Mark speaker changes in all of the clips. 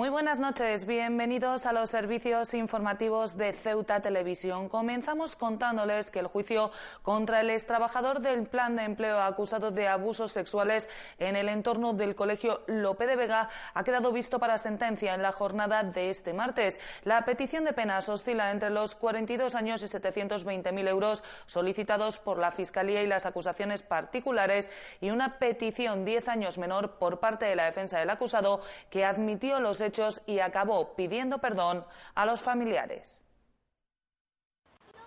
Speaker 1: Muy buenas noches, bienvenidos a los servicios informativos de Ceuta Televisión. Comenzamos contándoles que el juicio contra el extrabajador del plan de empleo acusado de abusos sexuales en el entorno del colegio Lope de Vega ha quedado visto para sentencia en la jornada de este martes. La petición de penas oscila entre los 42 años y 720.000 euros solicitados por la Fiscalía y las acusaciones particulares y una petición 10 años menor por parte de la defensa del acusado que admitió los hechos y acabó pidiendo perdón a los familiares.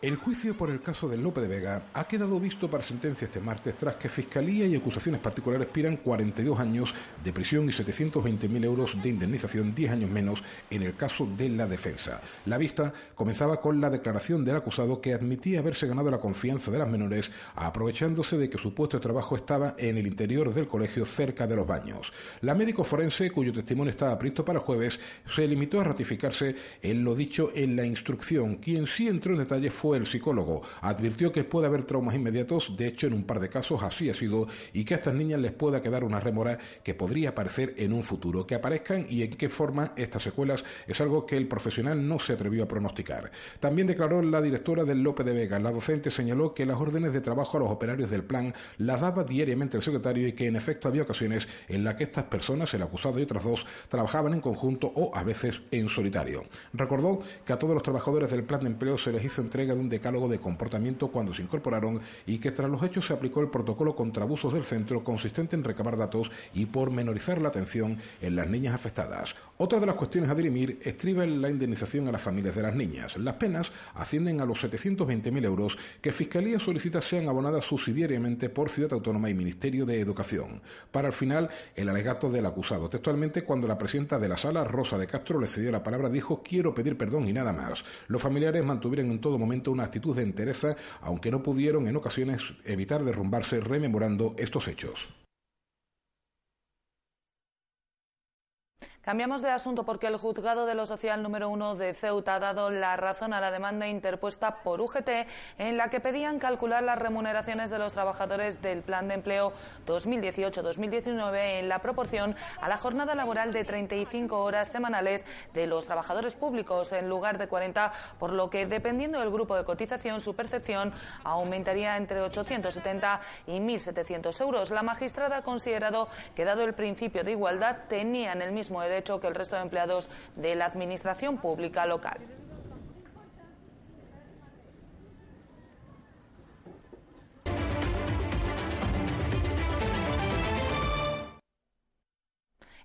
Speaker 2: El juicio por el caso de Lope de Vega ha quedado visto para sentencia este martes tras que Fiscalía y acusaciones particulares pidan 42 años de prisión y 720.000 euros de indemnización, 10 años menos en el caso de la defensa. La vista comenzaba con la declaración del acusado que admitía haberse ganado la confianza de las menores aprovechándose de que su puesto de trabajo estaba en el interior del colegio cerca de los baños. La médico forense, cuyo testimonio estaba previsto para el jueves, se limitó a ratificarse en lo dicho en la instrucción. Quien sí entró en detalle fue el psicólogo. Advirtió que puede haber traumas inmediatos, de hecho en un par de casos así ha sido, y que a estas niñas les pueda quedar una remora que podría aparecer en un futuro. Que aparezcan y en qué forma estas secuelas es algo que el profesional no se atrevió a pronosticar. También declaró la directora del Lope de Vega. La docente señaló que las órdenes de trabajo a los operarios del plan las daba diariamente el secretario y que en efecto había ocasiones en las que estas personas, el acusado y otras dos, trabajaban en conjunto o a veces en solitario. Recordó que a todos los trabajadores del plan de empleo se les hizo entrega de un decálogo de comportamiento cuando se incorporaron y que tras los hechos se aplicó el protocolo contra abusos del centro consistente en recabar datos y pormenorizar la atención en las niñas afectadas. Otra de las cuestiones a dirimir estriba en la indemnización a las familias de las niñas. Las penas ascienden a los 720.000 euros que Fiscalía solicita sean abonadas subsidiariamente por Ciudad Autónoma y Ministerio de Educación. Para el final, el alegato del acusado. Textualmente, cuando la presidenta de la sala, Rosa de Castro, le cedió la palabra, dijo quiero pedir perdón y nada más. Los familiares mantuvieron en todo momento una actitud de entereza, aunque no pudieron en ocasiones evitar derrumbarse rememorando estos hechos.
Speaker 1: Cambiamos de asunto porque el juzgado de lo social número uno de Ceuta ha dado la razón a la demanda interpuesta por UGT en la que pedían calcular las remuneraciones de los trabajadores del Plan de Empleo 2018-2019 en la proporción a la jornada laboral de 35 horas semanales de los trabajadores públicos en lugar de 40, por lo que dependiendo del grupo de cotización su percepción aumentaría entre 870 y 1.700 euros. La magistrada ha considerado que dado el principio de igualdad tenían el mismo derecho hecho que el resto de empleados de la Administración Pública local.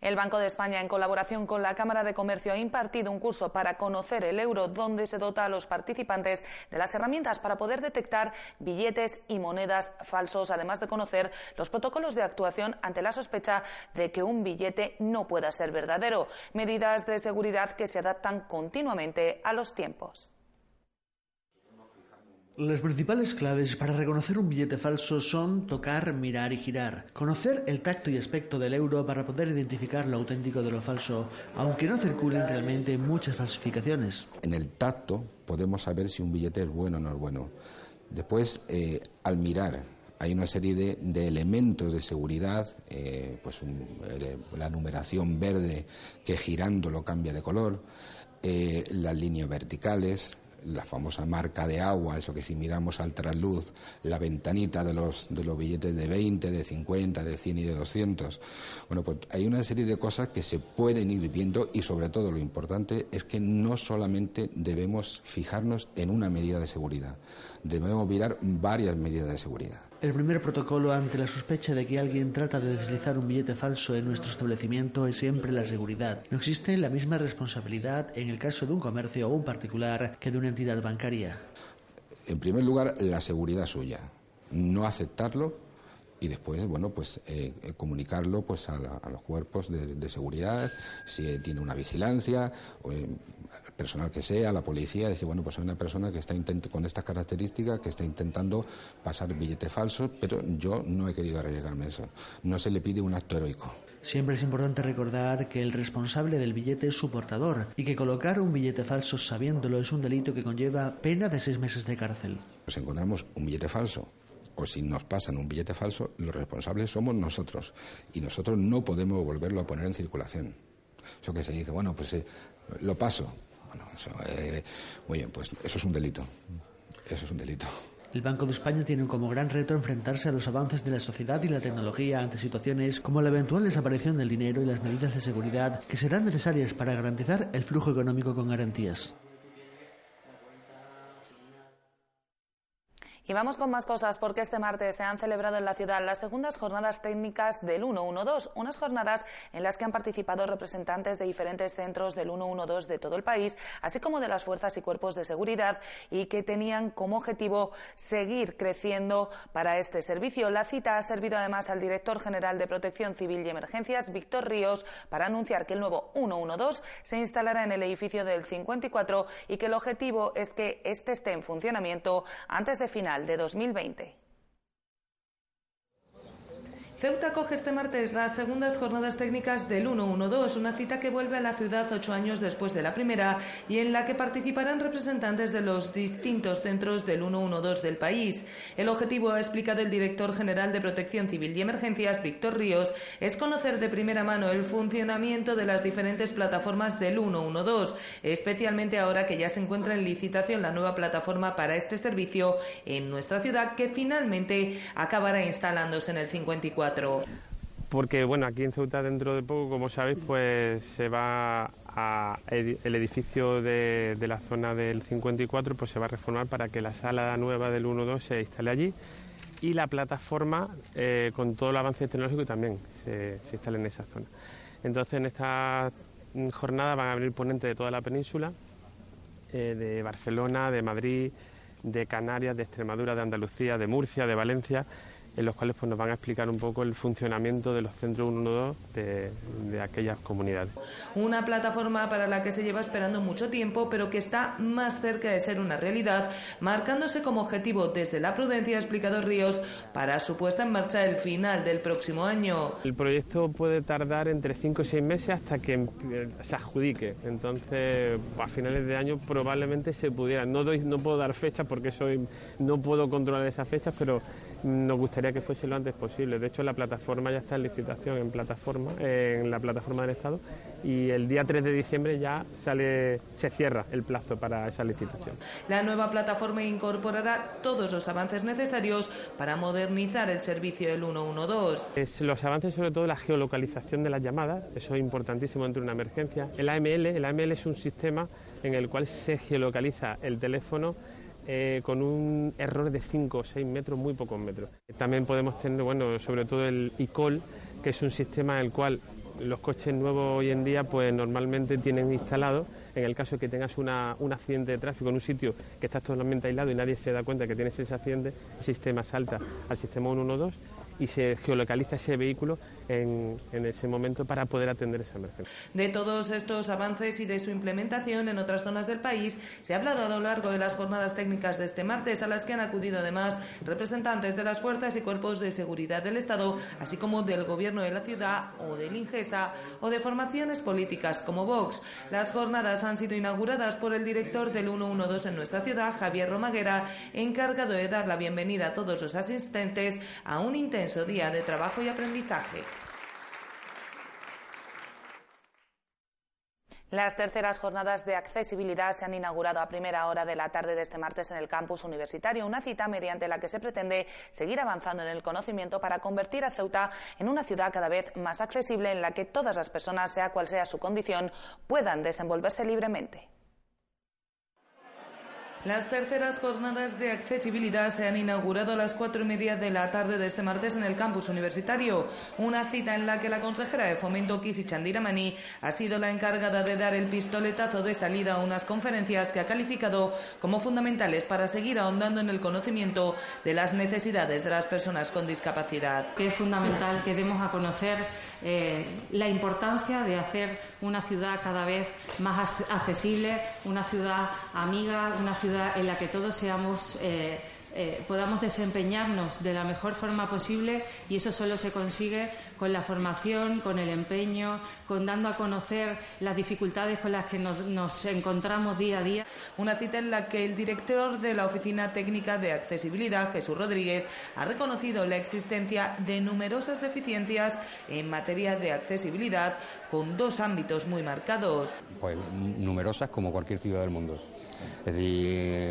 Speaker 1: El Banco de España, en colaboración con la Cámara de Comercio, ha impartido un curso para conocer el euro, donde se dota a los participantes de las herramientas para poder detectar billetes y monedas falsos, además de conocer los protocolos de actuación ante la sospecha de que un billete no pueda ser verdadero. Medidas de seguridad que se adaptan continuamente a los tiempos.
Speaker 3: Las principales claves para reconocer un billete falso son tocar, mirar y girar. Conocer el tacto y aspecto del euro para poder identificar lo auténtico de lo falso, aunque no circulen realmente muchas falsificaciones.
Speaker 4: En el tacto podemos saber si un billete es bueno o no es bueno. Después, eh, al mirar, hay una serie de, elementos de seguridad, eh, pues eh, la numeración verde que girando lo cambia de color, las líneas verticales, la famosa marca de agua, eso que si miramos al trasluz, la ventanita de los, de los billetes de 20, de 50, de 100 y de 200. Bueno, pues hay una serie de cosas que se pueden ir viendo y sobre todo lo importante es que no solamente debemos fijarnos en una medida de seguridad, debemos mirar varias medidas de seguridad.
Speaker 3: El primer protocolo ante la sospecha de que alguien trata de deslizar un billete falso en nuestro establecimiento es siempre la seguridad. No existe la misma responsabilidad en el caso de un comercio o un particular que de una entidad bancaria.
Speaker 4: En primer lugar, la seguridad suya. No aceptarlo y después, bueno, pues eh, comunicarlo pues a, los cuerpos de, seguridad, si tiene una vigilancia, o, eh, personal que sea, la policía, decir, bueno, pues hay una persona que está con estas características que está intentando pasar billete falso, pero yo no he querido arriesgarme eso. No se le pide un acto heroico.
Speaker 3: Siempre es importante recordar que el responsable del billete es su portador y que colocar un billete falso sabiéndolo es un delito que conlleva pena de seis meses de cárcel.
Speaker 4: Si encontramos un billete falso o si nos pasan un billete falso, los responsables somos nosotros y nosotros no podemos volverlo a poner en circulación. Eso que se dice, bueno, pues eh, lo paso. Bueno, eso, eh, oye, pues eso es un delito. Eso es un delito.
Speaker 3: El Banco de España tiene como gran reto enfrentarse a los avances de la sociedad y la tecnología ante situaciones como la eventual desaparición del dinero y las medidas de seguridad que serán necesarias para garantizar el flujo económico con garantías.
Speaker 1: Y vamos con más cosas porque este martes se han celebrado en la ciudad las segundas jornadas técnicas del 112, unas jornadas en las que han participado representantes de diferentes centros del 112 de todo el país, así como de las fuerzas y cuerpos de seguridad y que tenían como objetivo seguir creciendo para este servicio. La cita ha servido además al director general de Protección Civil y Emergencias, Víctor Ríos, para anunciar que el nuevo 112 se instalará en el edificio del 54 y que el objetivo es que este esté en funcionamiento antes de final de 2020. Ceuta coge este martes las segundas jornadas técnicas del 112, una cita que vuelve a la ciudad ocho años después de la primera y en la que participarán representantes de los distintos centros del 112 del país. El objetivo, ha explicado el director general de Protección Civil y Emergencias, Víctor Ríos, es conocer de primera mano el funcionamiento de las diferentes plataformas del 112, especialmente ahora que ya se encuentra en licitación la nueva plataforma para este servicio en nuestra ciudad que finalmente acabará instalándose en el 54.
Speaker 5: Porque, bueno, aquí en Ceuta dentro de poco, como sabéis, pues se va a el edificio de, la zona del 54 pues se va a reformar para que la sala nueva del 1-2 se instale allí y la plataforma eh, con todo el avance tecnológico también se, instale en esa zona. Entonces en esta jornada van a venir ponentes de toda la península, eh, de Barcelona, de Madrid, de Canarias, de Extremadura, de Andalucía, de Murcia, de Valencia en los cuales pues, nos van a explicar un poco el funcionamiento de los centros 112 de, de aquellas comunidades.
Speaker 1: Una plataforma para la que se lleva esperando mucho tiempo, pero que está más cerca de ser una realidad, marcándose como objetivo desde la prudencia, ha explicado Ríos, para su puesta en marcha el final del próximo año.
Speaker 5: El proyecto puede tardar entre 5 y 6 meses hasta que se adjudique. Entonces, a finales de año probablemente se pudiera. No, doy, no puedo dar fechas porque soy, no puedo controlar esas fechas, pero nos gustaría que fuese lo antes posible. De hecho, la plataforma ya está en licitación en plataforma, en la plataforma del Estado y el día 3 de diciembre ya sale, se cierra el plazo para esa licitación.
Speaker 1: La nueva plataforma incorporará todos los avances necesarios para modernizar el servicio del 112.
Speaker 5: Es los avances sobre todo la geolocalización de las llamadas, eso es importantísimo entre una emergencia. El AML, el AML es un sistema en el cual se geolocaliza el teléfono eh, con un error de 5 o 6 metros, muy pocos metros. También podemos tener, bueno, sobre todo el ICOL, que es un sistema en el cual los coches nuevos hoy en día pues normalmente tienen instalado en el caso de que tengas un accidente de tráfico en un sitio que está totalmente aislado y nadie se da cuenta que tienes ese accidente, el sistema salta al sistema 112 y se geolocaliza ese vehículo en, ese momento para poder atender esa emergencia.
Speaker 1: De todos estos avances y de su implementación en otras zonas del país se ha hablado a lo largo de las jornadas técnicas de este martes, a las que han acudido además representantes de las fuerzas y cuerpos de seguridad del Estado, así como del Gobierno de la ciudad o del INGESA o de formaciones políticas como Vox. Las jornadas han sido inauguradas por el director del 112 en nuestra ciudad, Javier Romaguera, encargado de dar la bienvenida a todos los asistentes a un intenso día de trabajo y aprendizaje. Las terceras jornadas de accesibilidad se han inaugurado a primera hora de la tarde de este martes en el campus universitario, una cita mediante la que se pretende seguir avanzando en el conocimiento para convertir a Ceuta en una ciudad cada vez más accesible en la que todas las personas, sea cual sea su condición, puedan desenvolverse libremente. Las terceras jornadas de accesibilidad se han inaugurado a las cuatro y media de la tarde de este martes en el campus universitario, una cita en la que la consejera de Fomento Kisi Chandiramani ha sido la encargada de dar el pistoletazo de salida a unas conferencias que ha calificado como fundamentales para seguir ahondando en el conocimiento de las necesidades de las personas con discapacidad.
Speaker 6: Es fundamental que demos a conocer eh, la importancia de hacer una ciudad cada vez más accesible, una ciudad amiga, una ciudad en la que todos seamos eh, eh, podamos desempeñarnos de la mejor forma posible y eso solo se consigue con la formación, con el empeño, con dando a conocer las dificultades con las que nos, encontramos día a día.
Speaker 1: Una cita en la que el director de la Oficina Técnica de Accesibilidad, Jesús Rodríguez, ha reconocido la existencia de numerosas deficiencias en materia de accesibilidad con dos ámbitos muy marcados.
Speaker 7: Pues numerosas como cualquier ciudad del mundo. Es decir,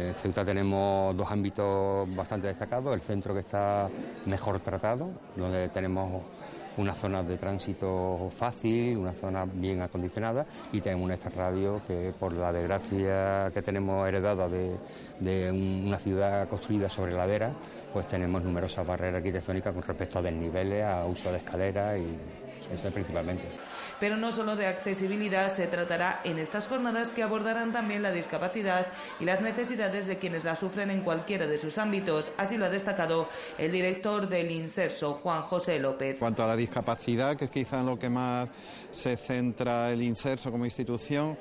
Speaker 7: en Ceuta tenemos dos ámbitos bastante destacados, el centro que está mejor tratado, donde tenemos una zona de tránsito fácil, una zona bien acondicionada y tenemos un extrarradio que por la desgracia que tenemos heredada de, de una ciudad construida sobre ladera, pues tenemos numerosas barreras arquitectónicas con respecto a desniveles, a uso de escaleras y eso principalmente.
Speaker 1: Pero no solo de accesibilidad se tratará en estas jornadas que abordarán también la discapacidad y las necesidades de quienes la sufren en cualquiera de sus ámbitos. Así lo ha destacado el director del Inserso, Juan José López. En
Speaker 8: cuanto a la discapacidad, que es quizá en lo que más se centra el Inserso como institución,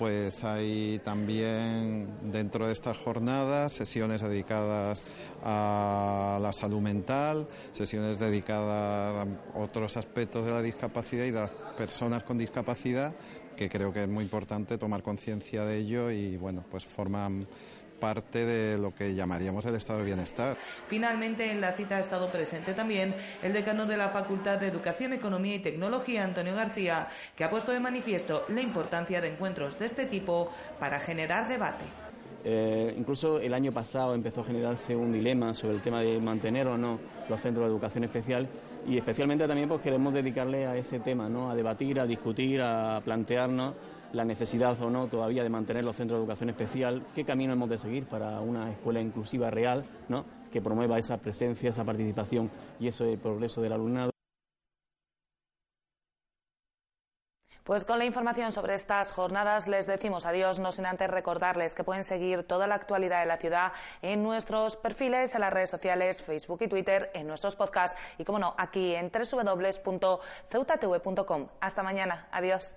Speaker 8: pues hay también dentro de estas jornadas sesiones dedicadas a la salud mental, sesiones dedicadas a otros aspectos de la discapacidad y de las personas con discapacidad, que creo que es muy importante tomar conciencia de ello y bueno, pues forman parte de lo que llamaríamos el estado de bienestar.
Speaker 1: Finalmente, en la cita ha estado presente también el decano de la Facultad de Educación, Economía y Tecnología, Antonio García, que ha puesto de manifiesto la importancia de encuentros de este tipo para generar debate.
Speaker 9: Eh, incluso el año pasado empezó a generarse un dilema sobre el tema de mantener o no los centros de educación especial y especialmente también pues queremos dedicarle a ese tema, ¿no? a debatir, a discutir, a plantearnos la necesidad o no todavía de mantener los centros de educación especial, qué camino hemos de seguir para una escuela inclusiva real, ¿no? que promueva esa presencia, esa participación y ese progreso del alumnado.
Speaker 1: Pues con la información sobre estas jornadas les decimos adiós, no sin antes recordarles que pueden seguir toda la actualidad de la ciudad en nuestros perfiles, en las redes sociales, Facebook y Twitter, en nuestros podcasts y, como no, aquí en www.ceutatv.com. Hasta mañana. Adiós.